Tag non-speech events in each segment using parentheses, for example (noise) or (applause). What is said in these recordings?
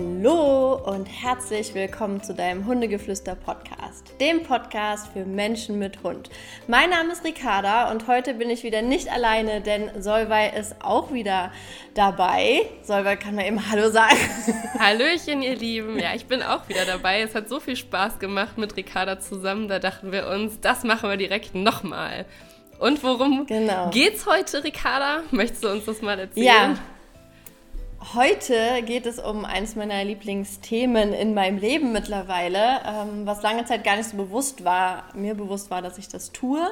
Hallo und herzlich willkommen zu deinem Hundegeflüster Podcast, dem Podcast für Menschen mit Hund. Mein Name ist Ricarda und heute bin ich wieder nicht alleine, denn Solvay ist auch wieder dabei. Solvay kann man eben Hallo sagen. (laughs) Hallöchen, ihr Lieben. Ja, ich bin auch wieder dabei. Es hat so viel Spaß gemacht mit Ricarda zusammen. Da dachten wir uns, das machen wir direkt nochmal. Und worum genau. geht's heute, Ricarda? Möchtest du uns das mal erzählen? Ja. Heute geht es um eines meiner Lieblingsthemen in meinem Leben mittlerweile, ähm, was lange Zeit gar nicht so bewusst war, mir bewusst war, dass ich das tue.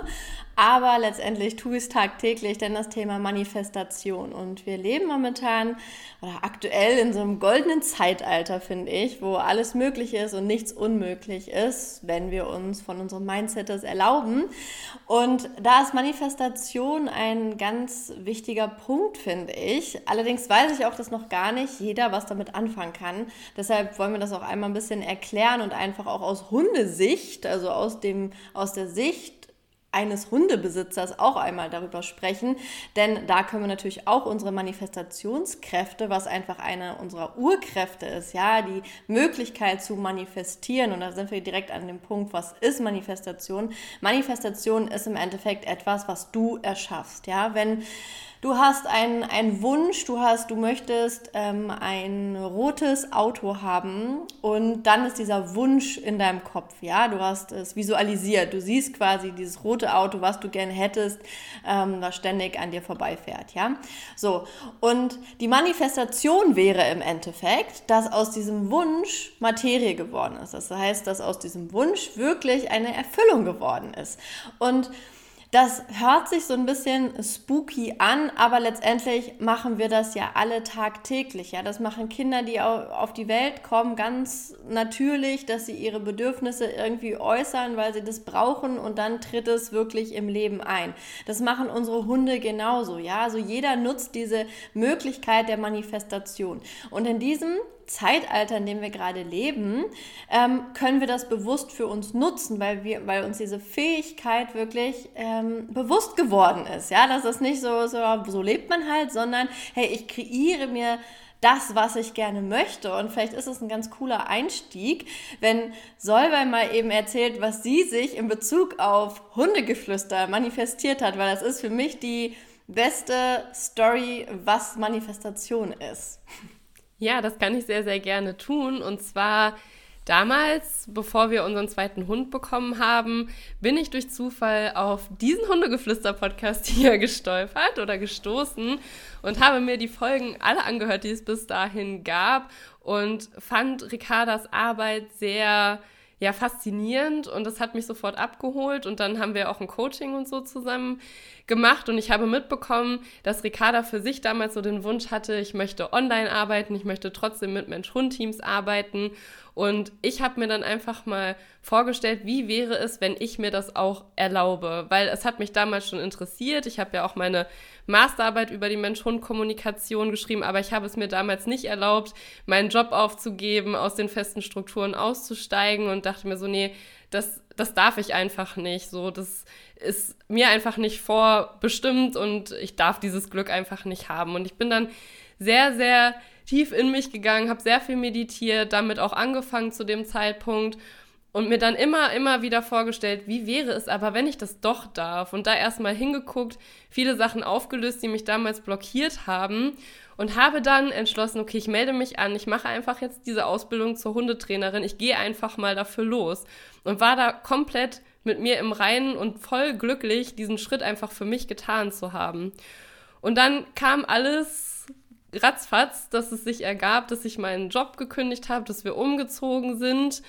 Aber letztendlich tue ich es tagtäglich, denn das Thema Manifestation. Und wir leben momentan oder aktuell in so einem goldenen Zeitalter, finde ich, wo alles möglich ist und nichts unmöglich ist, wenn wir uns von unserem Mindset das erlauben. Und da ist Manifestation ein ganz wichtiger Punkt, finde ich. Allerdings weiß ich auch, dass noch gar nicht jeder was damit anfangen kann. Deshalb wollen wir das auch einmal ein bisschen erklären und einfach auch aus Hundesicht, also aus dem, aus der Sicht eines Hundebesitzers auch einmal darüber sprechen, denn da können wir natürlich auch unsere Manifestationskräfte, was einfach eine unserer Urkräfte ist, ja, die Möglichkeit zu manifestieren. Und da sind wir direkt an dem Punkt, was ist Manifestation? Manifestation ist im Endeffekt etwas, was du erschaffst, ja, wenn Du hast einen, einen Wunsch, du hast, du möchtest ähm, ein rotes Auto haben und dann ist dieser Wunsch in deinem Kopf, ja, du hast es visualisiert, du siehst quasi dieses rote Auto, was du gerne hättest, ähm, was ständig an dir vorbeifährt, ja. So, und die Manifestation wäre im Endeffekt, dass aus diesem Wunsch Materie geworden ist. Das heißt, dass aus diesem Wunsch wirklich eine Erfüllung geworden ist. Und das hört sich so ein bisschen spooky an, aber letztendlich machen wir das ja alle tagtäglich. Ja, das machen Kinder, die auf die Welt kommen, ganz natürlich, dass sie ihre Bedürfnisse irgendwie äußern, weil sie das brauchen und dann tritt es wirklich im Leben ein. Das machen unsere Hunde genauso. Ja, also jeder nutzt diese Möglichkeit der Manifestation. Und in diesem Zeitalter, in dem wir gerade leben, ähm, können wir das bewusst für uns nutzen, weil, wir, weil uns diese Fähigkeit wirklich ähm, bewusst geworden ist. Ja, dass es nicht so, so, so lebt man halt, sondern hey, ich kreiere mir das, was ich gerne möchte. Und vielleicht ist es ein ganz cooler Einstieg, wenn Solveig mal eben erzählt, was sie sich in Bezug auf Hundegeflüster manifestiert hat, weil das ist für mich die beste Story, was Manifestation ist. Ja, das kann ich sehr, sehr gerne tun. Und zwar damals, bevor wir unseren zweiten Hund bekommen haben, bin ich durch Zufall auf diesen Hundegeflüster-Podcast (laughs) hier gestolpert oder gestoßen und habe mir die Folgen alle angehört, die es bis dahin gab und fand Ricardas Arbeit sehr ja faszinierend und das hat mich sofort abgeholt und dann haben wir auch ein Coaching und so zusammen gemacht und ich habe mitbekommen, dass Ricarda für sich damals so den Wunsch hatte, ich möchte online arbeiten, ich möchte trotzdem mit Mensch-Hund-Teams arbeiten und ich habe mir dann einfach mal vorgestellt, wie wäre es, wenn ich mir das auch erlaube, weil es hat mich damals schon interessiert. Ich habe ja auch meine Masterarbeit über die Mensch-Hund-Kommunikation geschrieben, aber ich habe es mir damals nicht erlaubt, meinen Job aufzugeben, aus den festen Strukturen auszusteigen und dachte mir so, nee, das, das darf ich einfach nicht. So, das ist mir einfach nicht vorbestimmt und ich darf dieses Glück einfach nicht haben. Und ich bin dann sehr, sehr tief in mich gegangen, habe sehr viel meditiert, damit auch angefangen zu dem Zeitpunkt und mir dann immer, immer wieder vorgestellt, wie wäre es aber, wenn ich das doch darf und da erstmal hingeguckt, viele Sachen aufgelöst, die mich damals blockiert haben und habe dann entschlossen, okay, ich melde mich an, ich mache einfach jetzt diese Ausbildung zur Hundetrainerin, ich gehe einfach mal dafür los und war da komplett mit mir im Reinen und voll glücklich, diesen Schritt einfach für mich getan zu haben. Und dann kam alles ratzfatz, dass es sich ergab, dass ich meinen Job gekündigt habe, dass wir umgezogen sind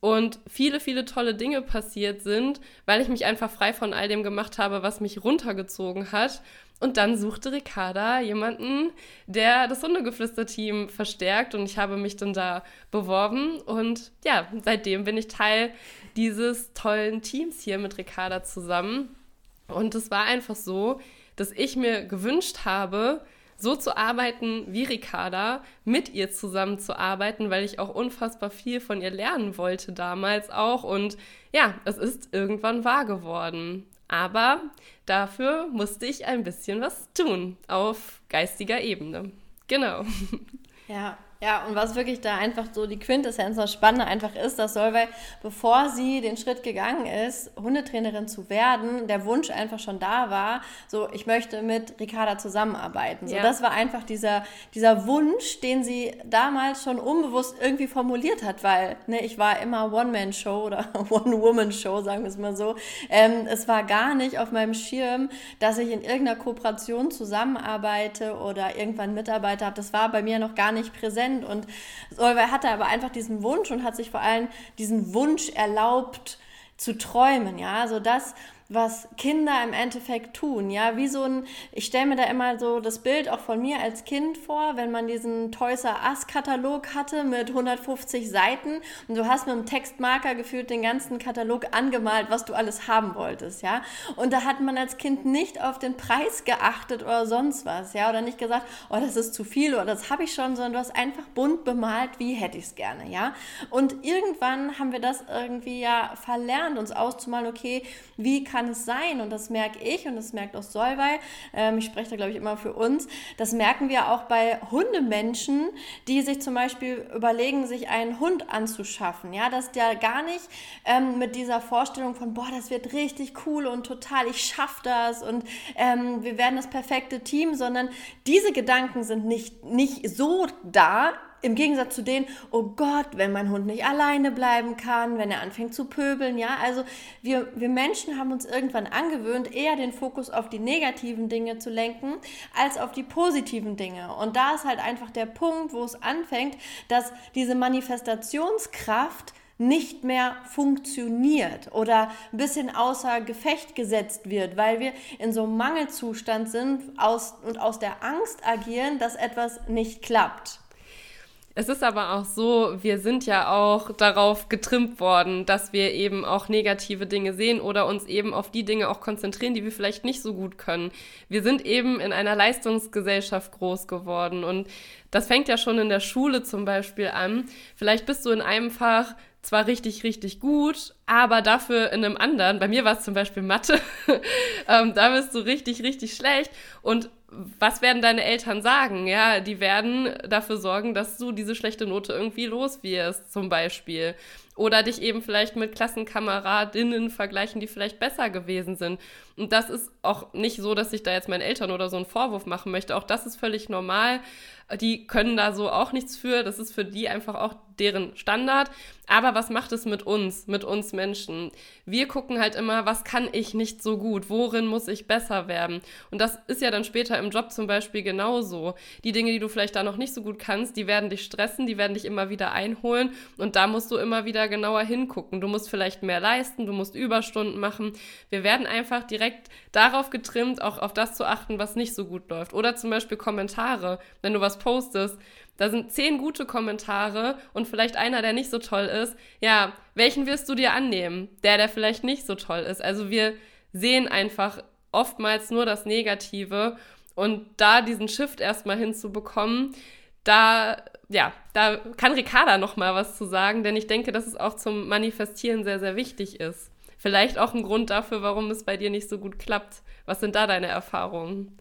und viele, viele tolle Dinge passiert sind, weil ich mich einfach frei von all dem gemacht habe, was mich runtergezogen hat. Und dann suchte Ricarda jemanden, der das Hundegeflüster-Team verstärkt und ich habe mich dann da beworben und ja, seitdem bin ich Teil dieses tollen Teams hier mit Ricarda zusammen. Und es war einfach so, dass ich mir gewünscht habe, so zu arbeiten wie Ricarda, mit ihr zusammen zu arbeiten, weil ich auch unfassbar viel von ihr lernen wollte damals auch. Und ja, es ist irgendwann wahr geworden. Aber dafür musste ich ein bisschen was tun auf geistiger Ebene. Genau. Ja, Ja, und was wirklich da einfach so die Quintessenz das Spannende einfach ist, dass Solveig, bevor sie den Schritt gegangen ist, Hundetrainerin zu werden, der Wunsch einfach schon da war, so, ich möchte mit Ricarda zusammenarbeiten. So, ja. das war einfach dieser, dieser Wunsch, den sie damals schon unbewusst irgendwie formuliert hat, weil, ne, ich war immer One-Man-Show oder (laughs) One-Woman-Show, sagen wir es mal so. Ähm, es war gar nicht auf meinem Schirm, dass ich in irgendeiner Kooperation zusammenarbeite oder irgendwann Mitarbeiter habe. Das war bei mir noch gar nicht präsent Prozent. Und Solveig hatte aber einfach diesen Wunsch und hat sich vor allem diesen Wunsch erlaubt zu träumen, ja, so das was Kinder im Endeffekt tun. Ja, wie so ein, ich stelle mir da immer so das Bild auch von mir als Kind vor, wenn man diesen Toys R Us Katalog hatte mit 150 Seiten und du hast mit einem Textmarker gefühlt den ganzen Katalog angemalt, was du alles haben wolltest, ja. Und da hat man als Kind nicht auf den Preis geachtet oder sonst was, ja, oder nicht gesagt, oh, das ist zu viel oder das habe ich schon, sondern du hast einfach bunt bemalt, wie hätte ich es gerne, ja. Und irgendwann haben wir das irgendwie ja verlernt, uns auszumalen, okay, wie kann kann es sein, und das merke ich und das merkt auch Solvay, ähm, ich spreche da glaube ich immer für uns, das merken wir auch bei Hundemenschen, die sich zum Beispiel überlegen, sich einen Hund anzuschaffen. Ja, dass der gar nicht ähm, mit dieser Vorstellung von, boah, das wird richtig cool und total, ich schaffe das und ähm, wir werden das perfekte Team, sondern diese Gedanken sind nicht, nicht so da im Gegensatz zu denen, oh Gott, wenn mein Hund nicht alleine bleiben kann, wenn er anfängt zu pöbeln, ja, also wir, wir Menschen haben uns irgendwann angewöhnt, eher den Fokus auf die negativen Dinge zu lenken, als auf die positiven Dinge. Und da ist halt einfach der Punkt, wo es anfängt, dass diese Manifestationskraft nicht mehr funktioniert oder ein bisschen außer Gefecht gesetzt wird, weil wir in so einem Mangelzustand sind aus, und aus der Angst agieren, dass etwas nicht klappt. Es ist aber auch so, wir sind ja auch darauf getrimmt worden, dass wir eben auch negative Dinge sehen oder uns eben auf die Dinge auch konzentrieren, die wir vielleicht nicht so gut können. Wir sind eben in einer Leistungsgesellschaft groß geworden und das fängt ja schon in der Schule zum Beispiel an. Vielleicht bist du in einem Fach zwar richtig, richtig gut, aber dafür in einem anderen, bei mir war es zum Beispiel Mathe, (laughs) ähm, da bist du richtig, richtig schlecht und was werden deine Eltern sagen? Ja, die werden dafür sorgen, dass du diese schlechte Note irgendwie los wirst, zum Beispiel. Oder dich eben vielleicht mit Klassenkameradinnen vergleichen, die vielleicht besser gewesen sind. Und das ist auch nicht so, dass ich da jetzt meinen Eltern oder so einen Vorwurf machen möchte. Auch das ist völlig normal. Die können da so auch nichts für. Das ist für die einfach auch deren Standard. Aber was macht es mit uns, mit uns Menschen? Wir gucken halt immer, was kann ich nicht so gut? Worin muss ich besser werden? Und das ist ja dann später im Job zum Beispiel genauso. Die Dinge, die du vielleicht da noch nicht so gut kannst, die werden dich stressen, die werden dich immer wieder einholen. Und da musst du immer wieder genauer hingucken. Du musst vielleicht mehr leisten, du musst Überstunden machen. Wir werden einfach direkt darauf getrimmt, auch auf das zu achten, was nicht so gut läuft. Oder zum Beispiel Kommentare. Wenn du was postest, da sind zehn gute Kommentare und vielleicht einer, der nicht so toll ist. Ja, welchen wirst du dir annehmen? Der, der vielleicht nicht so toll ist. Also wir sehen einfach oftmals nur das Negative und da diesen Shift erstmal hinzubekommen, da ja, da kann Ricarda noch mal was zu sagen, denn ich denke, dass es auch zum Manifestieren sehr sehr wichtig ist. Vielleicht auch ein Grund dafür, warum es bei dir nicht so gut klappt. Was sind da deine Erfahrungen?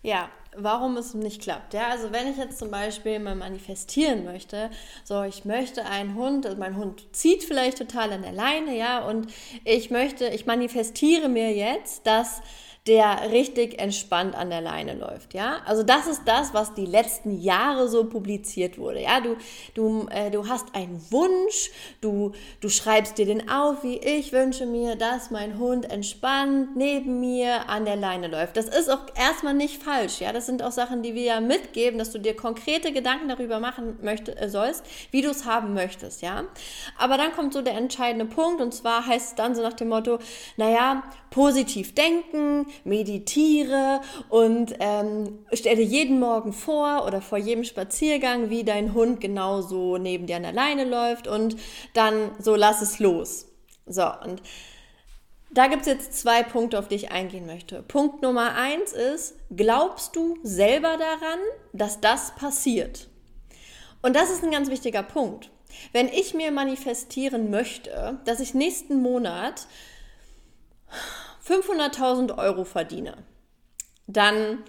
Ja, warum es nicht klappt. Ja, also wenn ich jetzt zum Beispiel mal manifestieren möchte, so ich möchte einen Hund, also mein Hund zieht vielleicht total an der Leine, ja, und ich möchte, ich manifestiere mir jetzt, dass der richtig entspannt an der Leine läuft, ja. Also das ist das, was die letzten Jahre so publiziert wurde, ja. Du, du, äh, du hast einen Wunsch, du, du schreibst dir den auf, wie ich wünsche mir, dass mein Hund entspannt neben mir an der Leine läuft. Das ist auch erstmal nicht falsch, ja. Das sind auch Sachen, die wir ja mitgeben, dass du dir konkrete Gedanken darüber machen möchtest, äh, sollst, wie du es haben möchtest, ja. Aber dann kommt so der entscheidende Punkt und zwar heißt es dann so nach dem Motto, naja, positiv denken, meditiere und ähm, stelle jeden Morgen vor oder vor jedem Spaziergang, wie dein Hund genauso neben dir an der Leine läuft und dann so lass es los. So, und da gibt es jetzt zwei Punkte, auf die ich eingehen möchte. Punkt Nummer eins ist, glaubst du selber daran, dass das passiert? Und das ist ein ganz wichtiger Punkt. Wenn ich mir manifestieren möchte, dass ich nächsten Monat 500.000 Euro verdiene, dann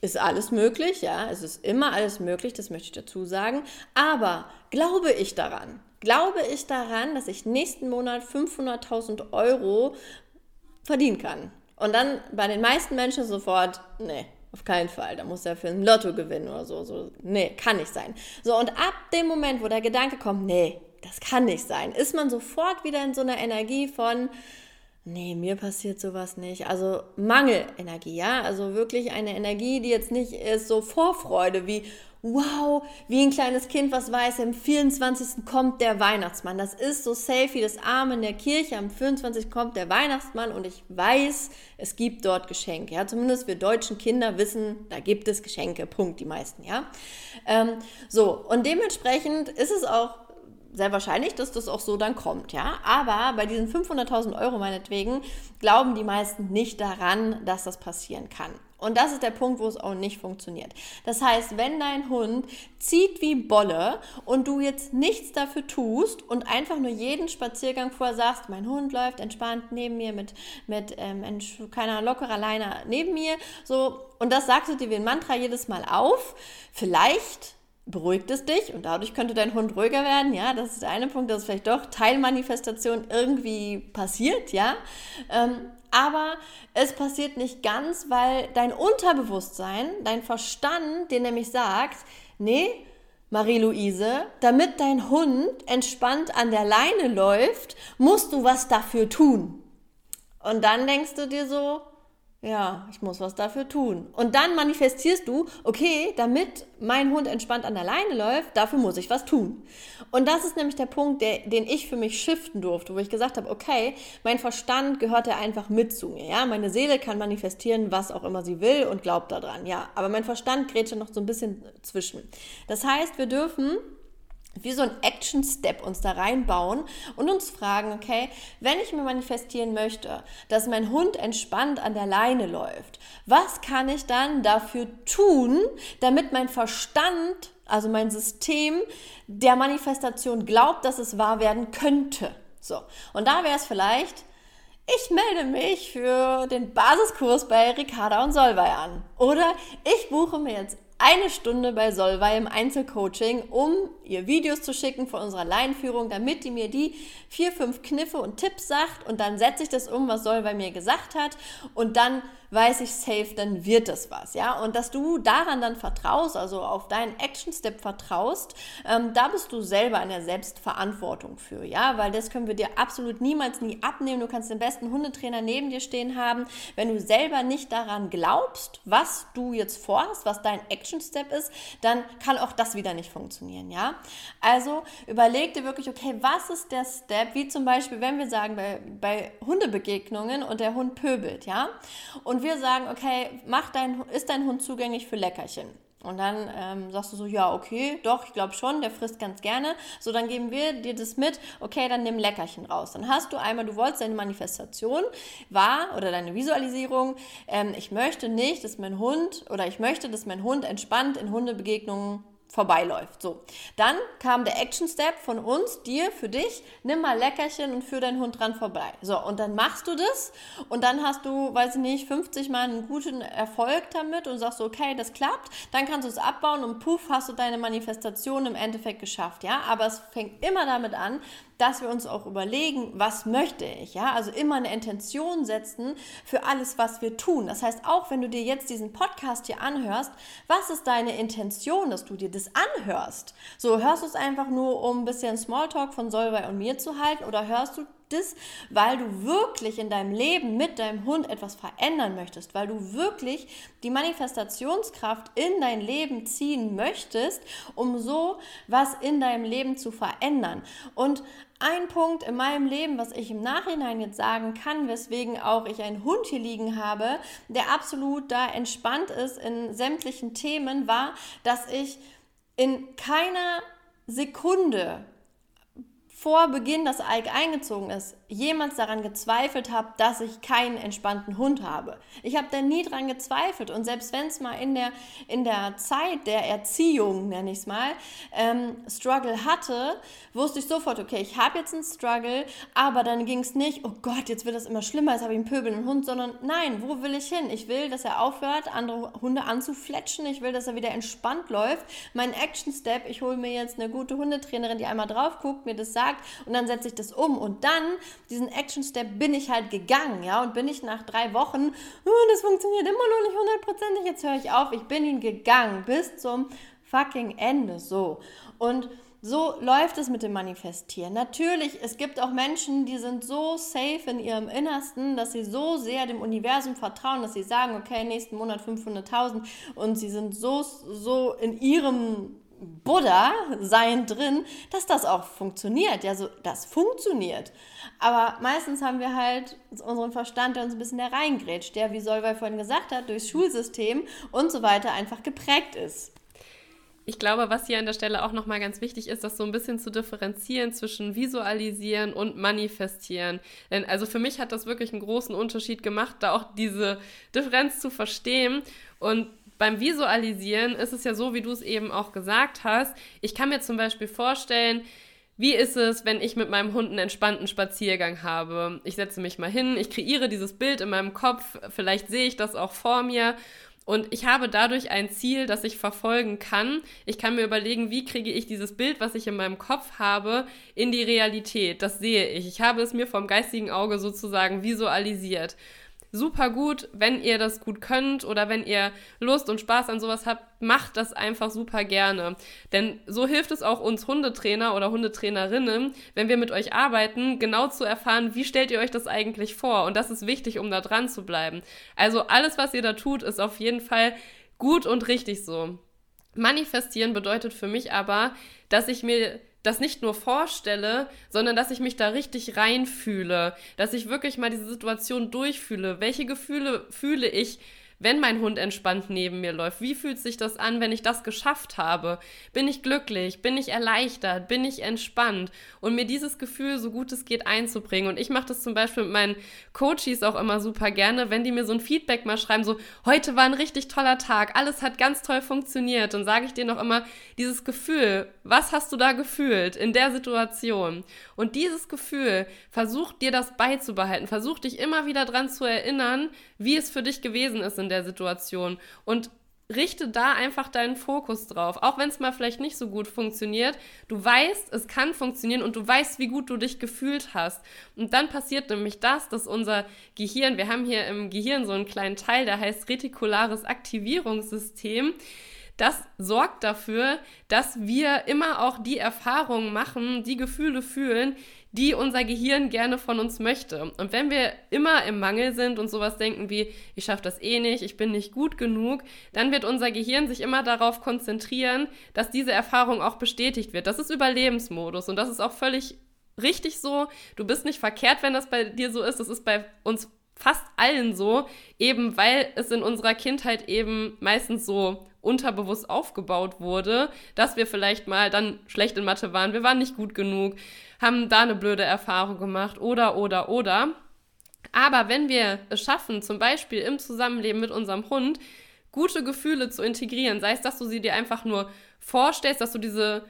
ist alles möglich, ja, es ist immer alles möglich, das möchte ich dazu sagen. Aber glaube ich daran? Glaube ich daran, dass ich nächsten Monat 500.000 Euro verdienen kann? Und dann bei den meisten Menschen sofort, nee, auf keinen Fall. Da muss er für ein Lotto gewinnen oder so. so. Nee, kann nicht sein. So, und ab dem Moment, wo der Gedanke kommt, nee, das kann nicht sein, ist man sofort wieder in so einer Energie von, nee, mir passiert sowas nicht. Also Mangelenergie, ja. Also wirklich eine Energie, die jetzt nicht ist so Vorfreude wie, wow, wie ein kleines Kind, was weiß, am 24. kommt der Weihnachtsmann. Das ist so safe wie das Arm in der Kirche. Am 24. kommt der Weihnachtsmann und ich weiß, es gibt dort Geschenke. Ja, zumindest wir deutschen Kinder wissen, da gibt es Geschenke. Punkt, die meisten, ja. Ähm, so, und dementsprechend ist es auch sehr wahrscheinlich, dass das auch so dann kommt, ja. Aber bei diesen 500.000 Euro meinetwegen glauben die meisten nicht daran, dass das passieren kann. Und das ist der Punkt, wo es auch nicht funktioniert. Das heißt, wenn dein Hund zieht wie Bolle und du jetzt nichts dafür tust und einfach nur jeden Spaziergang vorher sagst, mein Hund läuft entspannt neben mir mit, mit ähm, keiner lockerer Leine neben mir, so, und das sagst du dir wie ein Mantra jedes Mal auf, vielleicht beruhigt es dich und dadurch könnte dein Hund ruhiger werden. Ja, das ist der eine Punkt, dass vielleicht doch Teilmanifestation irgendwie passiert, ja. Ähm, aber es passiert nicht ganz, weil dein Unterbewusstsein, dein Verstand dir nämlich sagt, nee, Marie-Louise, damit dein Hund entspannt an der Leine läuft, musst du was dafür tun. Und dann denkst du dir so, ja, ich muss was dafür tun. Und dann manifestierst du, okay, damit mein Hund entspannt an der Leine läuft, dafür muss ich was tun. Und das ist nämlich der Punkt, der, den ich für mich shiften durfte, wo ich gesagt habe, okay, mein Verstand gehört ja einfach mit zu mir. Ja, meine Seele kann manifestieren, was auch immer sie will und glaubt daran. Ja, aber mein Verstand grätscht noch so ein bisschen zwischen. Das heißt, wir dürfen wie so ein Action-Step uns da reinbauen und uns fragen, okay, wenn ich mir manifestieren möchte, dass mein Hund entspannt an der Leine läuft, was kann ich dann dafür tun, damit mein Verstand, also mein System der Manifestation glaubt, dass es wahr werden könnte? So, und da wäre es vielleicht, ich melde mich für den Basiskurs bei Ricarda und Solvay an. Oder ich buche mir jetzt eine Stunde bei Solvay im Einzelcoaching, um ihr Videos zu schicken von unserer Leinführung, damit die mir die vier, fünf Kniffe und Tipps sagt. Und dann setze ich das um, was Solvay mir gesagt hat. Und dann weiß ich safe, dann wird das was, ja. Und dass du daran dann vertraust, also auf deinen Action-Step vertraust, ähm, da bist du selber in der Selbstverantwortung für, ja, weil das können wir dir absolut niemals nie abnehmen. Du kannst den besten Hundetrainer neben dir stehen haben. Wenn du selber nicht daran glaubst, was du jetzt vorhast, was dein Action-Step ist, dann kann auch das wieder nicht funktionieren, ja. Also überleg dir wirklich, okay, was ist der Step, wie zum Beispiel, wenn wir sagen, bei, bei Hundebegegnungen und der Hund pöbelt, ja, und wir sagen, okay, mach dein, ist dein Hund zugänglich für Leckerchen? Und dann ähm, sagst du so, ja, okay, doch, ich glaube schon, der frisst ganz gerne. So, dann geben wir dir das mit, okay, dann nimm Leckerchen raus. Dann hast du einmal, du wolltest deine Manifestation war oder deine Visualisierung, ähm, ich möchte nicht, dass mein Hund oder ich möchte, dass mein Hund entspannt in Hundebegegnungen vorbeiläuft. So, dann kam der Action Step von uns, dir, für dich, nimm mal Leckerchen und führ deinen Hund dran vorbei. So, und dann machst du das. Und dann hast du, weiß ich nicht, 50 Mal einen guten Erfolg damit und sagst, okay, das klappt, dann kannst du es abbauen und puff, hast du deine Manifestation im Endeffekt geschafft, ja, aber es fängt immer damit an, dass wir uns auch überlegen, was möchte ich, ja? Also immer eine Intention setzen für alles, was wir tun. Das heißt, auch wenn du dir jetzt diesen Podcast hier anhörst, was ist deine Intention, dass du dir das anhörst? So, hörst du es einfach nur, um ein bisschen Smalltalk von Solvay und mir zu halten oder hörst du das, weil du wirklich in deinem Leben mit deinem Hund etwas verändern möchtest, weil du wirklich die Manifestationskraft in dein Leben ziehen möchtest, um so was in deinem Leben zu verändern. Und ein Punkt in meinem Leben, was ich im Nachhinein jetzt sagen kann, weswegen auch ich einen Hund hier liegen habe, der absolut da entspannt ist in sämtlichen Themen, war, dass ich in keiner Sekunde vor Beginn das Alk eingezogen ist, jemals daran gezweifelt habe, dass ich keinen entspannten Hund habe. Ich habe da nie dran gezweifelt und selbst wenn es mal in der, in der Zeit der Erziehung, nenne ich es mal, ähm, Struggle hatte, wusste ich sofort, okay, ich habe jetzt einen Struggle, aber dann ging es nicht, oh Gott, jetzt wird das immer schlimmer, jetzt habe ich einen pöbelnden Hund, sondern nein, wo will ich hin? Ich will, dass er aufhört, andere Hunde anzufletschen, ich will, dass er wieder entspannt läuft. Mein Action Step, ich hole mir jetzt eine gute Hundetrainerin, die einmal drauf guckt, mir das sagt und dann setze ich das um und dann diesen Action Step bin ich halt gegangen, ja, und bin ich nach drei Wochen, oh, das funktioniert immer noch nicht hundertprozentig, jetzt höre ich auf, ich bin ihn gegangen bis zum fucking Ende, so. Und so läuft es mit dem Manifestieren. Natürlich, es gibt auch Menschen, die sind so safe in ihrem Innersten, dass sie so sehr dem Universum vertrauen, dass sie sagen, okay, nächsten Monat 500.000 und sie sind so, so in ihrem Buddha-Sein drin, dass das auch funktioniert. Ja, so, das funktioniert. Aber meistens haben wir halt unseren Verstand, der uns ein bisschen da reingrätscht, der, wie Solveig vorhin gesagt hat, durchs Schulsystem und so weiter einfach geprägt ist. Ich glaube, was hier an der Stelle auch nochmal ganz wichtig ist, das so ein bisschen zu differenzieren zwischen Visualisieren und Manifestieren. Denn also für mich hat das wirklich einen großen Unterschied gemacht, da auch diese Differenz zu verstehen. Und beim Visualisieren ist es ja so, wie du es eben auch gesagt hast. Ich kann mir zum Beispiel vorstellen, wie ist es, wenn ich mit meinem Hund einen entspannten Spaziergang habe? Ich setze mich mal hin, ich kreiere dieses Bild in meinem Kopf, vielleicht sehe ich das auch vor mir und ich habe dadurch ein Ziel, das ich verfolgen kann. Ich kann mir überlegen, wie kriege ich dieses Bild, was ich in meinem Kopf habe, in die Realität. Das sehe ich. Ich habe es mir vom geistigen Auge sozusagen visualisiert super gut, wenn ihr das gut könnt oder wenn ihr Lust und Spaß an sowas habt, macht das einfach super gerne. Denn so hilft es auch uns Hundetrainer oder Hundetrainerinnen, wenn wir mit euch arbeiten, genau zu erfahren, wie stellt ihr euch das eigentlich vor. Und das ist wichtig, um da dran zu bleiben. Also alles, was ihr da tut, ist auf jeden Fall gut und richtig so. Manifestieren bedeutet für mich aber, dass ich mir das nicht nur vorstelle, sondern dass ich mich da richtig reinfühle, dass ich wirklich mal diese Situation durchfühle. Welche Gefühle fühle ich, wenn mein Hund entspannt neben mir läuft? Wie fühlt sich das an, wenn ich das geschafft habe? Bin ich glücklich? Bin ich erleichtert? Bin ich entspannt? Und mir dieses Gefühl so gut es geht einzubringen. Und ich mache das zum Beispiel mit meinen Coaches auch immer super gerne, wenn die mir so ein Feedback mal schreiben, so, heute war ein richtig toller Tag, alles hat ganz toll funktioniert. Dann sage ich denen auch immer, dieses Gefühl, was hast du da gefühlt in der Situation? Und dieses Gefühl, versuch dir das beizubehalten, versuch dich immer wieder dran zu erinnern, wie es für dich gewesen ist in der Situation und richte da einfach deinen Fokus drauf. Auch wenn es mal vielleicht nicht so gut funktioniert, du weißt, es kann funktionieren und du weißt, wie gut du dich gefühlt hast. Und dann passiert nämlich das, dass unser Gehirn, wir haben hier im Gehirn so einen kleinen Teil, der heißt retikulares Aktivierungssystem, das sorgt dafür, dass wir immer auch die Erfahrungen machen, die Gefühle fühlen, die unser Gehirn gerne von uns möchte. Und wenn wir immer im Mangel sind und sowas denken wie, ich schaffe das eh nicht, ich bin nicht gut genug, dann wird unser Gehirn sich immer darauf konzentrieren, dass diese Erfahrung auch bestätigt wird. Das ist Überlebensmodus und das ist auch völlig richtig so. Du bist nicht verkehrt, wenn das bei dir so ist. Das ist bei uns fast allen so, eben weil es in unserer Kindheit eben meistens so unterbewusst aufgebaut wurde, dass wir vielleicht mal dann schlecht in Mathe waren, wir waren nicht gut genug, haben da eine blöde Erfahrung gemacht oder, oder, oder. Aber wenn wir es schaffen, zum Beispiel im Zusammenleben mit unserem Hund, gute Gefühle zu integrieren, sei es, dass du sie dir einfach nur vorstellst, dass du diese,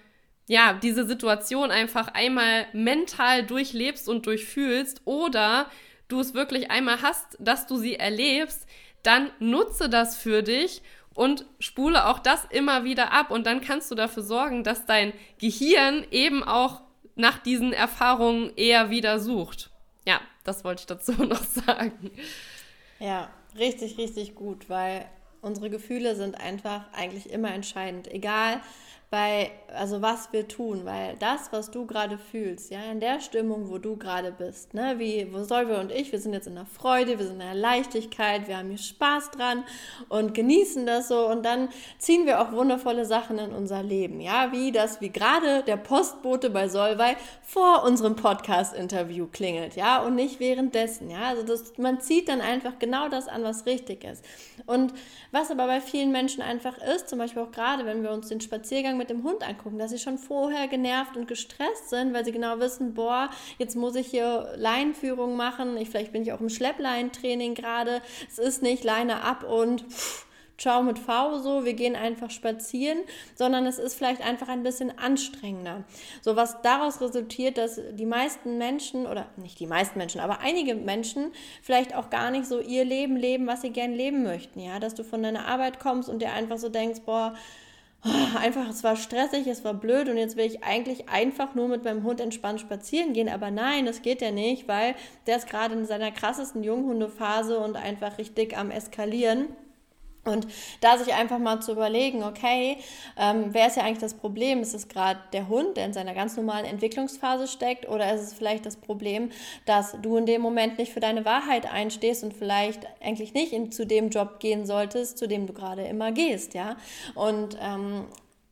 ja, diese Situation einfach einmal mental durchlebst und durchfühlst oder du es wirklich einmal hast, dass du sie erlebst, dann nutze das für dich und spule auch das immer wieder ab und dann kannst du dafür sorgen, dass dein Gehirn eben auch nach diesen Erfahrungen eher wieder sucht. Ja, das wollte ich dazu (laughs) noch sagen. Ja, richtig, richtig gut, weil unsere Gefühle sind einfach eigentlich immer entscheidend. Egal, bei, also was wir tun, weil das, was du gerade fühlst, ja, in der Stimmung, wo du gerade bist, ne, wie wo Solve und ich, wir sind jetzt in der Freude, wir sind in der Leichtigkeit, wir haben hier Spaß dran und genießen das so und dann ziehen wir auch wundervolle Sachen in unser Leben, ja, wie das, wie gerade der Postbote bei Solvay vor unserem Podcast-Interview klingelt, ja, und nicht währenddessen, ja, also das, man zieht dann einfach genau das an, was richtig ist. Und was aber bei vielen Menschen einfach ist, zum Beispiel auch gerade, wenn wir uns den Spaziergang mit mit dem Hund angucken, dass sie schon vorher genervt und gestresst sind, weil sie genau wissen, boah, jetzt muss ich hier Leinenführung machen, ich, vielleicht bin ich auch im Schleppleintraining gerade, es ist nicht Leine ab und pff, ciao mit V so, wir gehen einfach spazieren, sondern es ist vielleicht einfach ein bisschen anstrengender. So was daraus resultiert, dass die meisten Menschen oder nicht die meisten Menschen, aber einige Menschen vielleicht auch gar nicht so ihr Leben leben, was sie gern leben möchten, ja, dass du von deiner Arbeit kommst und dir einfach so denkst, boah, einfach, es war stressig, es war blöd und jetzt will ich eigentlich einfach nur mit meinem Hund entspannt spazieren gehen. Aber nein, das geht ja nicht, weil der ist gerade in seiner krassesten Junghundephase und einfach richtig am Eskalieren. Und da sich einfach mal zu überlegen, okay, ähm, wer ist ja eigentlich das Problem? Ist es gerade der Hund, der in seiner ganz normalen Entwicklungsphase steckt, oder ist es vielleicht das Problem, dass du in dem Moment nicht für deine Wahrheit einstehst und vielleicht eigentlich nicht in, zu dem Job gehen solltest, zu dem du gerade immer gehst, ja? Und ähm,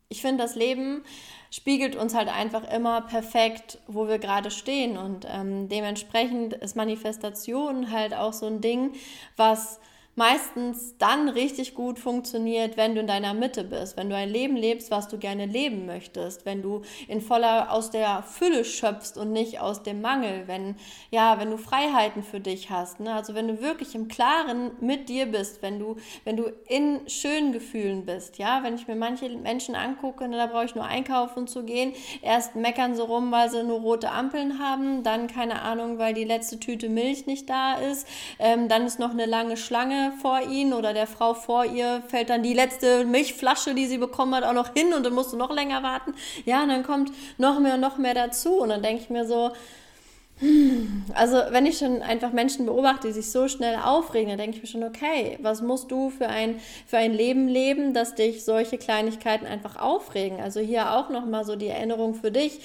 ich finde, das Leben spiegelt uns halt einfach immer perfekt, wo wir gerade stehen und ähm, dementsprechend ist Manifestation halt auch so ein Ding, was meistens dann richtig gut funktioniert, wenn du in deiner Mitte bist, wenn du ein Leben lebst, was du gerne leben möchtest, wenn du in voller aus der Fülle schöpfst und nicht aus dem Mangel, wenn ja, wenn du Freiheiten für dich hast, ne? also wenn du wirklich im Klaren mit dir bist, wenn du wenn du in schönen Gefühlen bist, ja, wenn ich mir manche Menschen angucke, ne, da brauche ich nur einkaufen zu gehen, erst meckern sie rum, weil sie nur rote Ampeln haben, dann keine Ahnung, weil die letzte Tüte Milch nicht da ist, ähm, dann ist noch eine lange Schlange vor ihnen oder der Frau vor ihr fällt dann die letzte Milchflasche, die sie bekommen hat, auch noch hin und dann musst du noch länger warten. Ja, und dann kommt noch mehr und noch mehr dazu und dann denke ich mir so, also, wenn ich schon einfach Menschen beobachte, die sich so schnell aufregen, dann denke ich mir schon, okay, was musst du für ein, für ein Leben leben, dass dich solche Kleinigkeiten einfach aufregen? Also hier auch nochmal so die Erinnerung für dich.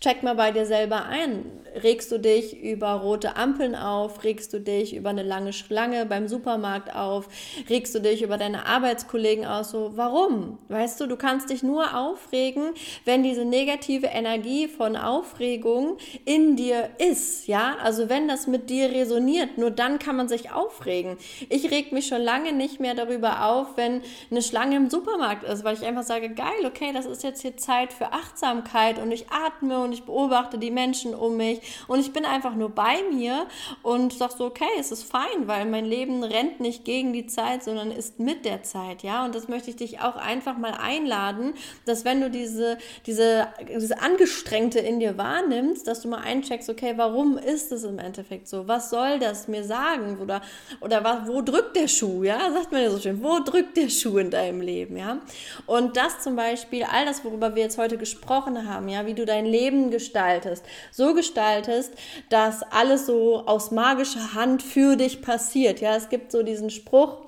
Check mal bei dir selber ein. Regst du dich über rote Ampeln auf? Regst du dich über eine lange Schlange beim Supermarkt auf? Regst du dich über deine Arbeitskollegen aus? So, warum? Weißt du, du kannst dich nur aufregen, wenn diese negative Energie von Aufregung in dir ist ist, ja, also wenn das mit dir resoniert, nur dann kann man sich aufregen. Ich reg mich schon lange nicht mehr darüber auf, wenn eine Schlange im Supermarkt ist, weil ich einfach sage, geil, okay, das ist jetzt hier Zeit für Achtsamkeit und ich atme und ich beobachte die Menschen um mich und ich bin einfach nur bei mir und sag so, okay, es ist fein, weil mein Leben rennt nicht gegen die Zeit, sondern ist mit der Zeit, ja, und das möchte ich dich auch einfach mal einladen, dass wenn du diese, diese, diese Angestrengte in dir wahrnimmst, dass du mal eincheckst, okay, warum ist es im Endeffekt so? Was soll das mir sagen? Oder, oder was, wo drückt der Schuh? Ja, sagt man ja so schön. Wo drückt der Schuh in deinem Leben? Ja, und das zum Beispiel, all das, worüber wir jetzt heute gesprochen haben, ja, wie du dein Leben gestaltest, so gestaltest, dass alles so aus magischer Hand für dich passiert. Ja, es gibt so diesen Spruch,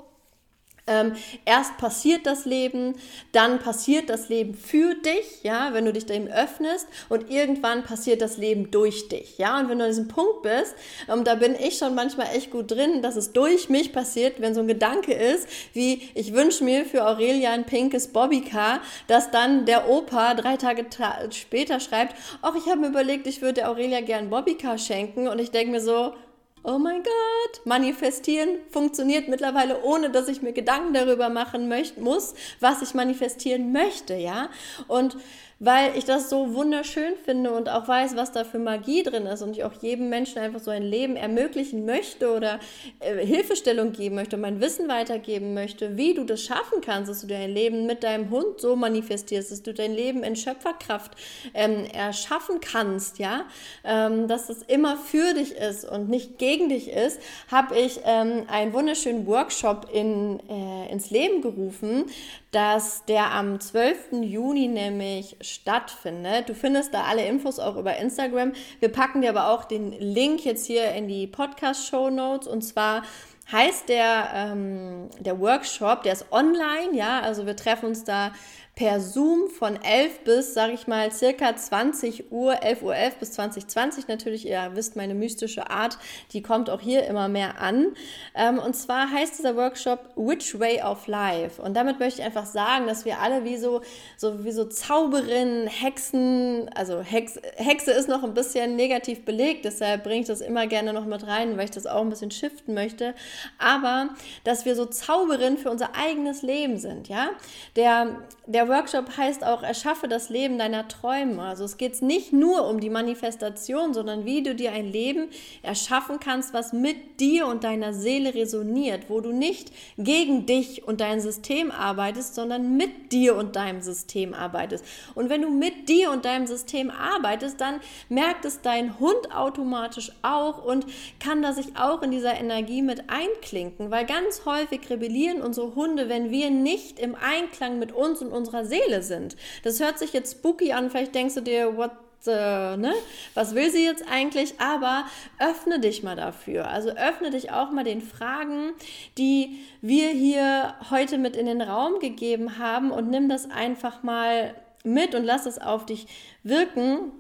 ähm, erst passiert das Leben, dann passiert das Leben für dich, ja, wenn du dich dem öffnest und irgendwann passiert das Leben durch dich, ja. Und wenn du an diesem Punkt bist, ähm, da bin ich schon manchmal echt gut drin, dass es durch mich passiert, wenn so ein Gedanke ist, wie ich wünsche mir für Aurelia ein pinkes Bobbycar, dass dann der Opa drei Tage später schreibt, ach, ich habe mir überlegt, ich würde Aurelia gern Bobbycar schenken und ich denke mir so, oh mein Gott, manifestieren funktioniert mittlerweile, ohne dass ich mir Gedanken darüber machen möchte, muss, was ich manifestieren möchte, ja. Und weil ich das so wunderschön finde und auch weiß, was da für Magie drin ist und ich auch jedem Menschen einfach so ein Leben ermöglichen möchte oder äh, Hilfestellung geben möchte mein Wissen weitergeben möchte, wie du das schaffen kannst, dass du dein Leben mit deinem Hund so manifestierst, dass du dein Leben in Schöpferkraft ähm, erschaffen kannst, ja, ähm, dass das immer für dich ist und nicht gegen dich ist, habe ich ähm, einen wunderschönen Workshop in, äh, ins Leben gerufen, dass der am 12. Juni nämlich stattfindet. Du findest da alle Infos auch über Instagram. Wir packen dir aber auch den Link jetzt hier in die Podcast-Show Notes und zwar heißt der, ähm, der Workshop, der ist online, ja, also wir treffen uns da per Zoom von 11 bis, sage ich mal, circa 20 Uhr, 11.11 Uhr 11 bis 2020 natürlich, ihr wisst, meine mystische Art, die kommt auch hier immer mehr an. Ähm, und zwar heißt dieser Workshop Which Way of Life? Und damit möchte ich einfach sagen, dass wir alle wie so, so, wie so Zauberinnen, Hexen, also Hex, Hexe ist noch ein bisschen negativ belegt, deshalb bringe ich das immer gerne noch mit rein, weil ich das auch ein bisschen shiften möchte. Aber, dass wir so Zauberinnen für unser eigenes Leben sind, ja? Der, der Workshop heißt auch, erschaffe das Leben deiner Träume. Also es geht nicht nur um die Manifestation, sondern wie du dir ein Leben erschaffen kannst, was mit dir und deiner Seele resoniert, wo du nicht gegen dich und dein System arbeitest, sondern mit dir und deinem System arbeitest. Und wenn du mit dir und deinem System arbeitest, dann merkt es dein Hund automatisch auch und kann da sich auch in dieser Energie mit einklinken, weil ganz häufig rebellieren unsere Hunde, wenn wir nicht im Einklang mit uns und unserer Seele sind. Das hört sich jetzt spooky an, vielleicht denkst du dir, what ne? was will sie jetzt eigentlich? Aber öffne dich mal dafür. Also öffne dich auch mal den Fragen, die wir hier heute mit in den Raum gegeben haben und nimm das einfach mal mit und lass es auf dich wirken.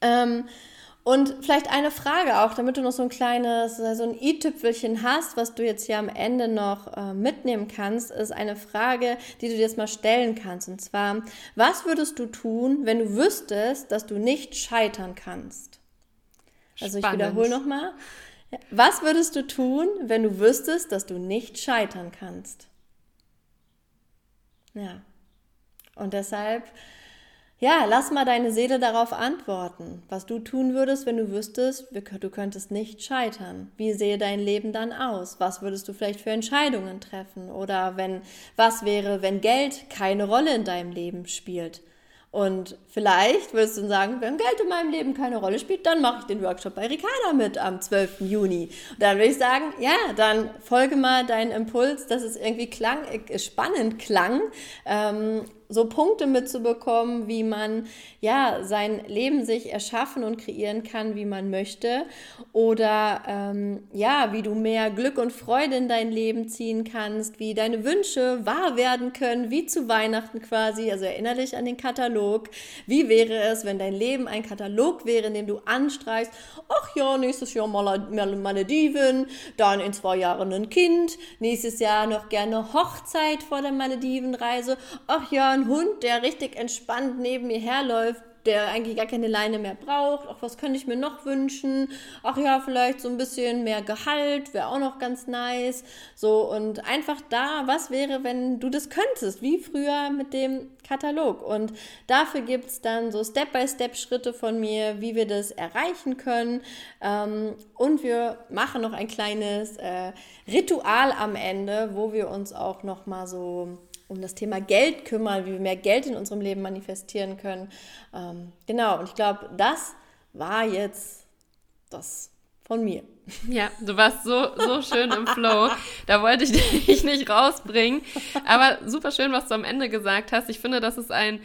Ähm, und vielleicht eine Frage auch, damit du noch so ein kleines, so ein i-Tüpfelchen hast, was du jetzt hier am Ende noch äh, mitnehmen kannst, ist eine Frage, die du dir jetzt mal stellen kannst. Und zwar, was würdest du tun, wenn du wüsstest, dass du nicht scheitern kannst? Also Spannend. ich wiederhole nochmal. Was würdest du tun, wenn du wüsstest, dass du nicht scheitern kannst? Ja. Und deshalb ja, lass mal deine Seele darauf antworten, was du tun würdest, wenn du wüsstest, du könntest nicht scheitern. Wie sehe dein Leben dann aus? Was würdest du vielleicht für Entscheidungen treffen? Oder wenn, was wäre, wenn Geld keine Rolle in deinem Leben spielt? Und vielleicht würdest du sagen, wenn Geld in meinem Leben keine Rolle spielt, dann mache ich den Workshop bei Ricarda mit am 12. Juni. Und dann würde ich sagen, ja, dann folge mal deinen Impuls, dass es irgendwie klang, äh, spannend klang. Ähm, so Punkte mitzubekommen, wie man ja sein Leben sich erschaffen und kreieren kann, wie man möchte. Oder ähm, ja, wie du mehr Glück und Freude in dein Leben ziehen kannst, wie deine Wünsche wahr werden können, wie zu Weihnachten quasi. Also erinnere dich an den Katalog. Wie wäre es, wenn dein Leben ein Katalog wäre, in dem du anstreichst, ach ja, nächstes Jahr mal Malediven, dann in zwei Jahren ein Kind, nächstes Jahr noch gerne Hochzeit vor der Maledivenreise, ach ja, ein Hund, der richtig entspannt neben mir herläuft, der eigentlich gar keine Leine mehr braucht. Auch was könnte ich mir noch wünschen? Ach ja, vielleicht so ein bisschen mehr Gehalt wäre auch noch ganz nice. So und einfach da, was wäre, wenn du das könntest, wie früher mit dem Katalog. Und dafür gibt es dann so Step-by-Step-Schritte von mir, wie wir das erreichen können. Ähm, und wir machen noch ein kleines äh, Ritual am Ende, wo wir uns auch noch mal so um das Thema Geld kümmern, wie wir mehr Geld in unserem Leben manifestieren können. Ähm, genau, und ich glaube, das war jetzt das von mir. Ja, du warst so, so schön im Flow. Da wollte ich (laughs) dich nicht rausbringen. Aber super schön, was du am Ende gesagt hast. Ich finde, das ist ein,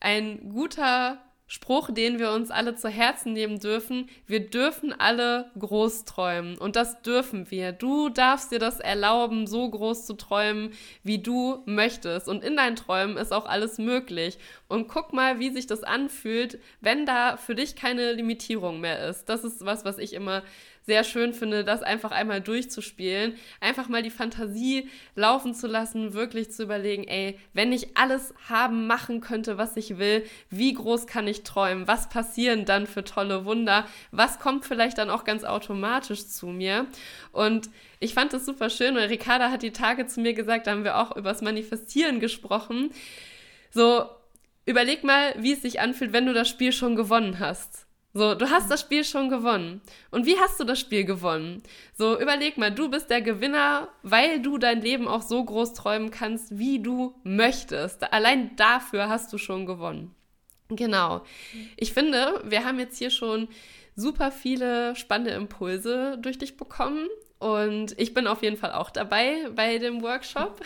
ein guter Spruch, den wir uns alle zu Herzen nehmen dürfen. Wir dürfen alle groß träumen. Und das dürfen wir. Du darfst dir das erlauben, so groß zu träumen, wie du möchtest. Und in deinen Träumen ist auch alles möglich. Und guck mal, wie sich das anfühlt, wenn da für dich keine Limitierung mehr ist. Das ist was, was ich immer sehr schön finde, das einfach einmal durchzuspielen, einfach mal die Fantasie laufen zu lassen, wirklich zu überlegen, ey, wenn ich alles haben, machen könnte, was ich will, wie groß kann ich träumen? Was passieren dann für tolle Wunder? Was kommt vielleicht dann auch ganz automatisch zu mir? Und ich fand das super schön, weil Ricarda hat die Tage zu mir gesagt, da haben wir auch übers Manifestieren gesprochen. So, überleg mal, wie es sich anfühlt, wenn du das Spiel schon gewonnen hast. So, du hast das Spiel schon gewonnen. Und wie hast du das Spiel gewonnen? So, überleg mal, du bist der Gewinner, weil du dein Leben auch so groß träumen kannst, wie du möchtest. Allein dafür hast du schon gewonnen. Genau. Ich finde, wir haben jetzt hier schon super viele spannende Impulse durch dich bekommen. Und ich bin auf jeden Fall auch dabei bei dem Workshop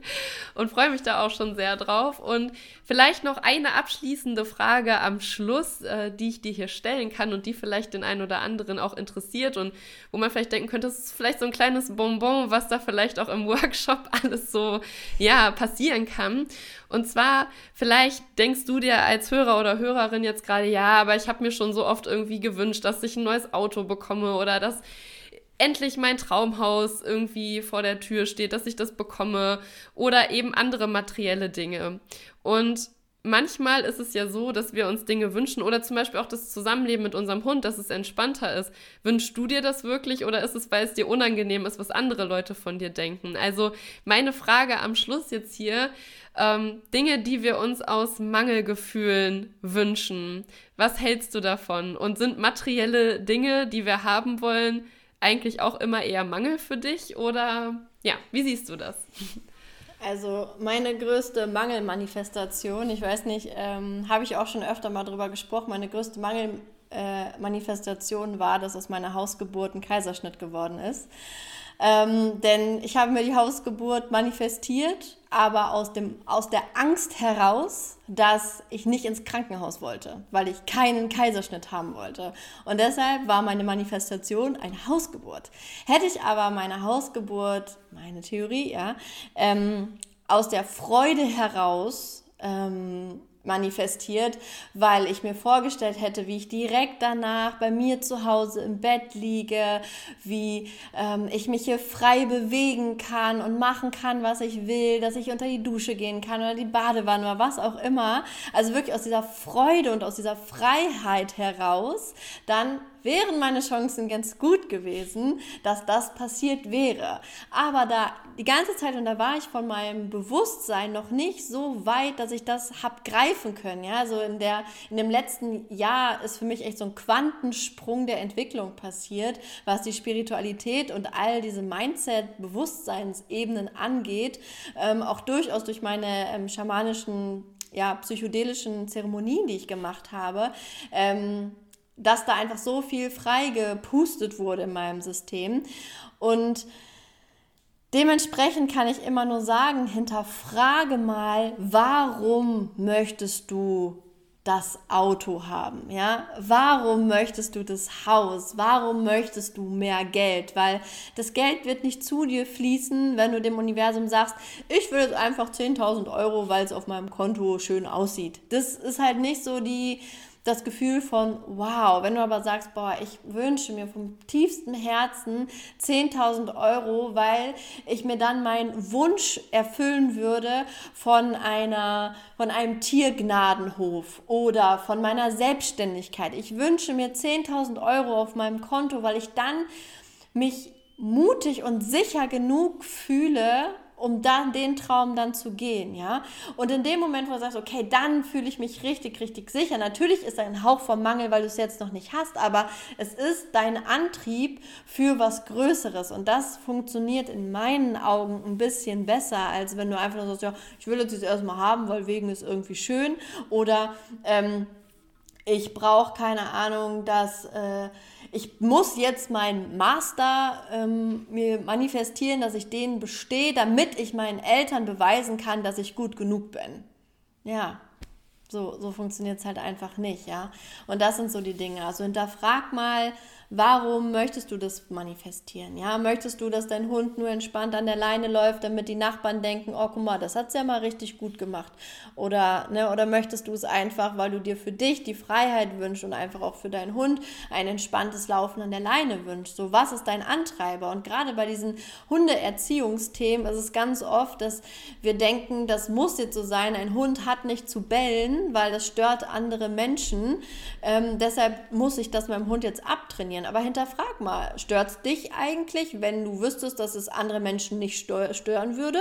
(laughs) und freue mich da auch schon sehr drauf. Und vielleicht noch eine abschließende Frage am Schluss, äh, die ich dir hier stellen kann und die vielleicht den einen oder anderen auch interessiert und wo man vielleicht denken könnte, das ist vielleicht so ein kleines Bonbon, was da vielleicht auch im (laughs) Workshop alles so, ja, passieren kann. Und zwar, vielleicht denkst du dir als Hörer oder Hörerin jetzt gerade, ja, aber ich habe mir schon so oft irgendwie gewünscht, dass ich ein neues Auto bekomme oder dass endlich mein Traumhaus irgendwie vor der Tür steht, dass ich das bekomme oder eben andere materielle Dinge. Und manchmal ist es ja so, dass wir uns Dinge wünschen oder zum Beispiel auch das Zusammenleben mit unserem Hund, dass es entspannter ist. Wünschst du dir das wirklich oder ist es, weil es dir unangenehm ist, was andere Leute von dir denken? Also meine Frage am Schluss jetzt hier, ähm, Dinge, die wir uns aus Mangelgefühlen wünschen. Was hältst du davon? Und sind materielle Dinge, die wir haben wollen, eigentlich auch immer eher Mangel für dich oder ja, wie siehst du das? Also meine größte Mangelmanifestation, ich weiß nicht, ähm, habe ich auch schon öfter mal drüber gesprochen, meine größte Mangelmanifestation war, dass aus meiner Hausgeburt ein Kaiserschnitt geworden ist. Ähm, denn ich habe mir die Hausgeburt manifestiert, aber aus, dem, aus der Angst heraus, dass ich nicht ins Krankenhaus wollte, weil ich keinen Kaiserschnitt haben wollte. Und deshalb war meine Manifestation eine Hausgeburt. Hätte ich aber meine Hausgeburt, meine Theorie, ja, ähm, aus der Freude heraus ähm, manifestiert, weil ich mir vorgestellt hätte, wie ich direkt danach bei mir zu Hause im Bett liege, wie ähm, ich mich hier frei bewegen kann und machen kann, was ich will, dass ich unter die Dusche gehen kann oder die Badewanne oder was auch immer. Also wirklich aus dieser Freude und aus dieser Freiheit heraus dann wären meine Chancen ganz gut gewesen, dass das passiert wäre. Aber da die ganze Zeit, und da war ich von meinem Bewusstsein noch nicht so weit, dass ich das hab greifen können. Ja, so in der, in dem letzten Jahr ist für mich echt so ein Quantensprung der Entwicklung passiert, was die Spiritualität und all diese Mindset-Bewusstseinsebenen angeht. Ähm, auch durchaus durch meine ähm, schamanischen ja, psychedelischen Zeremonien, die ich gemacht habe. Ähm, dass da einfach so viel frei gepustet wurde in meinem System. Und dementsprechend kann ich immer nur sagen, hinterfrage mal, warum möchtest du das Auto haben, ja? Warum möchtest du das Haus? Warum möchtest du mehr Geld? Weil das Geld wird nicht zu dir fließen, wenn du dem Universum sagst, ich will jetzt einfach 10.000 Euro, weil es auf meinem Konto schön aussieht. Das ist halt nicht so die, das Gefühl von, wow, wenn du aber sagst, boah, ich wünsche mir vom tiefsten Herzen 10.000 Euro, weil ich mir dann meinen Wunsch erfüllen würde von einer, von einem Tiergnadenhof oder von meiner Selbstständigkeit. Ich wünsche mir 10.000 Euro auf meinem Konto, weil ich dann mich mutig und sicher genug fühle, um dann den Traum dann zu gehen, ja. Und in dem Moment, wo du sagst, okay, dann fühle ich mich richtig, richtig sicher. Natürlich ist ein Hauch vom Mangel, weil du es jetzt noch nicht hast, aber es ist dein Antrieb für was Größeres. Und das funktioniert in meinen Augen ein bisschen besser, als wenn du einfach nur sagst, ja, ich will jetzt erstmal haben, weil wegen ist irgendwie schön. Oder ähm, ich brauche keine Ahnung, dass äh, ich muss jetzt meinen Master ähm, mir manifestieren, dass ich den bestehe, damit ich meinen Eltern beweisen kann, dass ich gut genug bin. Ja, so, so funktioniert es halt einfach nicht, ja. Und das sind so die Dinge. Also hinterfrag mal, Warum möchtest du das manifestieren? Ja, möchtest du, dass dein Hund nur entspannt an der Leine läuft, damit die Nachbarn denken, oh, guck mal, das hat's ja mal richtig gut gemacht? Oder, ne, oder möchtest du es einfach, weil du dir für dich die Freiheit wünschst und einfach auch für deinen Hund ein entspanntes Laufen an der Leine wünschst? So, was ist dein Antreiber? Und gerade bei diesen Hundeerziehungsthemen ist es ganz oft, dass wir denken, das muss jetzt so sein, ein Hund hat nicht zu bellen, weil das stört andere Menschen. Ähm, deshalb muss ich das meinem Hund jetzt abtrainieren funktionieren. Aber hinterfrag mal, stört es dich eigentlich, wenn du wüsstest, dass es andere Menschen nicht stören würde?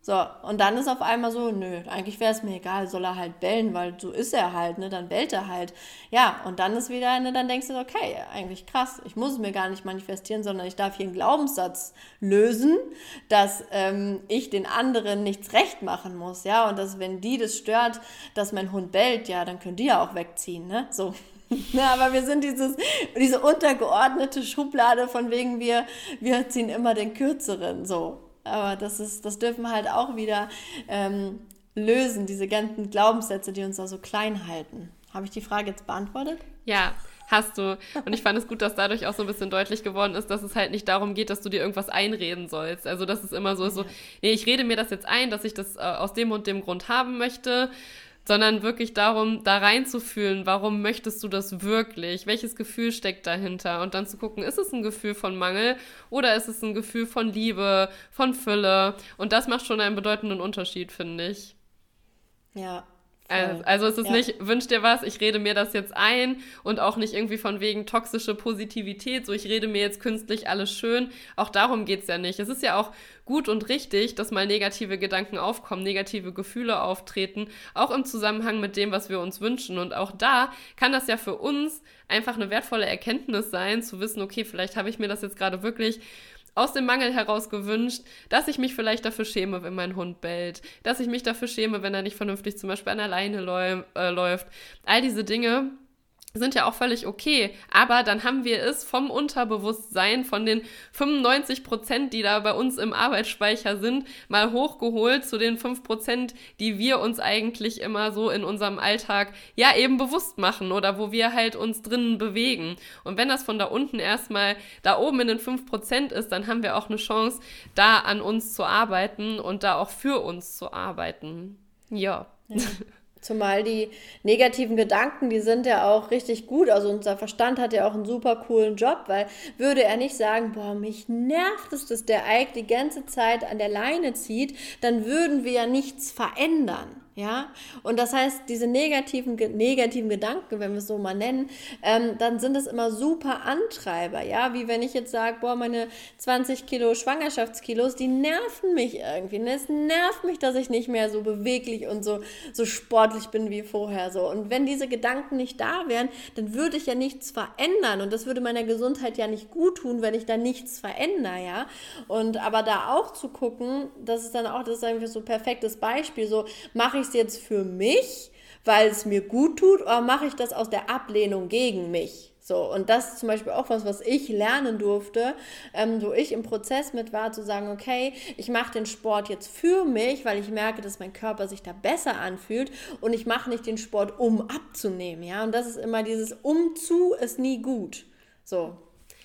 So, und dann ist auf einmal so, nö, eigentlich wäre es mir egal, soll er halt bellen, weil so ist er halt, ne, dann bellt er halt. Ja, und dann ist wieder, ne, dann denkst du, okay, eigentlich krass, ich muss es mir gar nicht manifestieren, sondern ich darf hier einen Glaubenssatz lösen, dass ähm, ich den anderen nichts recht machen muss, ja, und dass, wenn die das stört, dass mein Hund bellt, ja, dann können die ja auch wegziehen, ne, so. (laughs) Na, aber wir sind dieses, diese untergeordnete Schublade von wegen wir, wir ziehen immer den kürzeren, so. Aber das ist, das dürfen wir halt auch wieder ähm, lösen, diese ganzen Glaubenssätze, die uns da so klein halten. Habe ich die Frage jetzt beantwortet? Ja, hast du. Und ich fand es gut, dass dadurch auch so ein bisschen deutlich geworden ist, dass es halt nicht darum geht, dass du dir irgendwas einreden sollst. Also, dass es immer so ist, so, nee, ich rede mir das jetzt ein, dass ich das äh, aus dem und dem Grund haben möchte sondern wirklich darum, da reinzufühlen, warum möchtest du das wirklich? Welches Gefühl steckt dahinter? Und dann zu gucken, ist es ein Gefühl von Mangel oder ist es ein Gefühl von Liebe, von Fülle? Und das macht schon einen bedeutenden Unterschied, finde ich. Ja, Also, also es ist ja. nicht, wünsch dir was, ich rede mir das jetzt ein und auch nicht irgendwie von wegen toxische Positivität, so ich rede mir jetzt künstlich alles schön. Auch darum geht es ja nicht. Es ist ja auch gut und richtig, dass mal negative Gedanken aufkommen, negative Gefühle auftreten, auch im Zusammenhang mit dem, was wir uns wünschen. Und auch da kann das ja für uns einfach eine wertvolle Erkenntnis sein, zu wissen, okay, vielleicht habe ich mir das jetzt gerade wirklich aus dem Mangel heraus gewünscht, dass ich mich vielleicht dafür schäme, wenn mein Hund bellt, dass ich mich dafür schäme, wenn er nicht vernünftig zum Beispiel an der Leine läu äh, läuft. All diese Dinge sind ja auch völlig okay. Aber dann haben wir es vom Unterbewusstsein, von den 95 Prozent, die da bei uns im Arbeitsspeicher sind, mal hochgeholt zu den 5 Prozent, die wir uns eigentlich immer so in unserem Alltag ja eben bewusst machen oder wo wir halt uns drinnen bewegen. Und wenn das von da unten erstmal da oben in den 5 Prozent ist, dann haben wir auch eine Chance, da an uns zu arbeiten und da auch für uns zu arbeiten. ja. ja. Zumal die negativen Gedanken, die sind ja auch richtig gut. Also unser Verstand hat ja auch einen super coolen Job, weil würde er nicht sagen, boah, mich nervt es, dass der Ike die ganze Zeit an der Leine zieht, dann würden wir ja nichts verändern. Ja, und das heißt, diese negativen, negativen Gedanken, wenn wir es so mal nennen, ähm, dann sind es immer super Antreiber. Ja, wie wenn ich jetzt sage, boah, meine 20 Kilo Schwangerschaftskilos, die nerven mich irgendwie. Und es nervt mich, dass ich nicht mehr so beweglich und so, so sportlich bin wie vorher. So. Und wenn diese Gedanken nicht da wären, dann würde ich ja nichts verändern. Und das würde meiner Gesundheit ja nicht gut tun, wenn ich da nichts verändere. Ja, und aber da auch zu gucken, das ist dann auch, das ist einfach so ein perfektes Beispiel. So mache ich es jetzt für mich, weil es mir gut tut, oder mache ich das aus der Ablehnung gegen mich? So, und das ist zum Beispiel auch was, was ich lernen durfte, ähm, wo ich im Prozess mit war, zu sagen, okay, ich mache den Sport jetzt für mich, weil ich merke, dass mein Körper sich da besser anfühlt und ich mache nicht den Sport, um abzunehmen, ja. Und das ist immer dieses Umzu ist nie gut. So,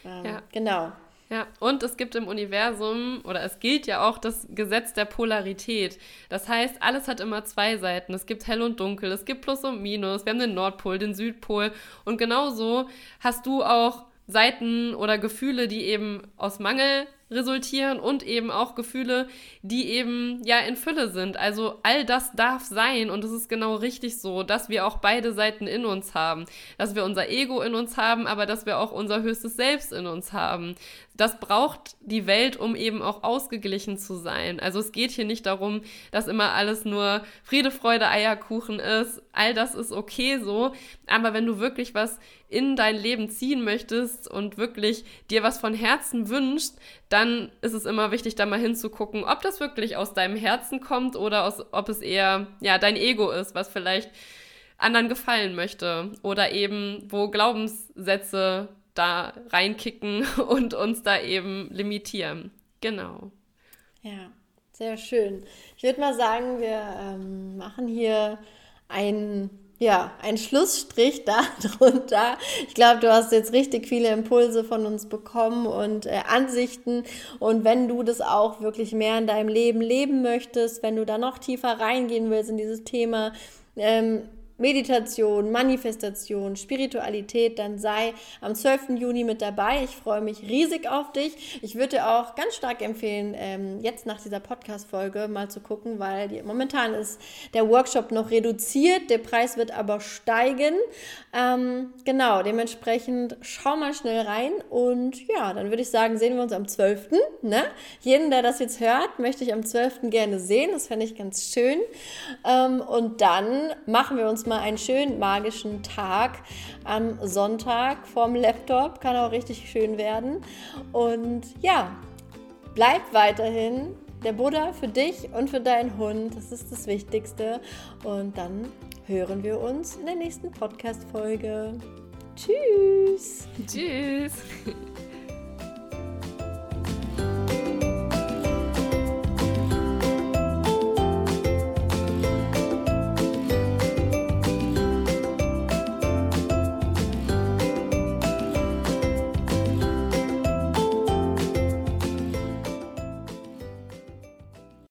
ähm, ja. genau. Ja, und es gibt im Universum, oder es gilt ja auch das Gesetz der Polarität. Das heißt, alles hat immer zwei Seiten. Es gibt hell und dunkel, es gibt Plus und Minus, wir haben den Nordpol, den Südpol. Und genauso hast du auch Seiten oder Gefühle, die eben aus Mangel resultieren und eben auch Gefühle, die eben ja in Fülle sind. Also all das darf sein und es ist genau richtig so, dass wir auch beide Seiten in uns haben, dass wir unser Ego in uns haben, aber dass wir auch unser höchstes Selbst in uns haben. Das braucht die Welt, um eben auch ausgeglichen zu sein. Also es geht hier nicht darum, dass immer alles nur Friede, Freude, Eierkuchen ist. All das ist okay so, aber wenn du wirklich was in dein Leben ziehen möchtest und wirklich dir was von Herzen wünschst, dann ist es immer wichtig, da mal hinzugucken, ob das wirklich aus deinem Herzen kommt oder aus, ob es eher ja dein Ego ist, was vielleicht anderen gefallen möchte oder eben wo Glaubenssätze da reinkicken (laughs) und uns da eben limitieren. Genau. Ja, sehr schön. Ich würde mal sagen, wir ähm, machen hier ein ja, ein Schlussstrich (laughs) darunter. Ich glaube, du hast jetzt richtig viele Impulse von uns bekommen und äh, Ansichten. Und wenn du das auch wirklich mehr in deinem Leben leben möchtest, wenn du da noch tiefer reingehen willst in dieses Thema, ähm, Meditation, Manifestation, Spiritualität, dann sei am 12. Juni mit dabei. Ich freue mich riesig auf dich. Ich würde dir auch ganz stark empfehlen, ähm, jetzt nach dieser Podcast-Folge mal zu gucken, weil momentan ist der Workshop noch reduziert, der Preis wird aber steigen. Ähm, genau, dementsprechend schau mal schnell rein und ja, dann würde ich sagen, sehen wir uns am 12. Ne? Jeden, der das jetzt hört, möchte ich am 12. gerne sehen. Das fände ich ganz schön. Ähm, und dann machen wir uns mal einen schönen magischen Tag am Sonntag vorm Laptop. Kann auch richtig schön werden. Und ja, bleib weiterhin der Buddha für dich und für deinen Hund. Das ist das Wichtigste. Und dann hören wir uns in der nächsten Podcast-Folge. Tschüss. Tschüss. (laughs)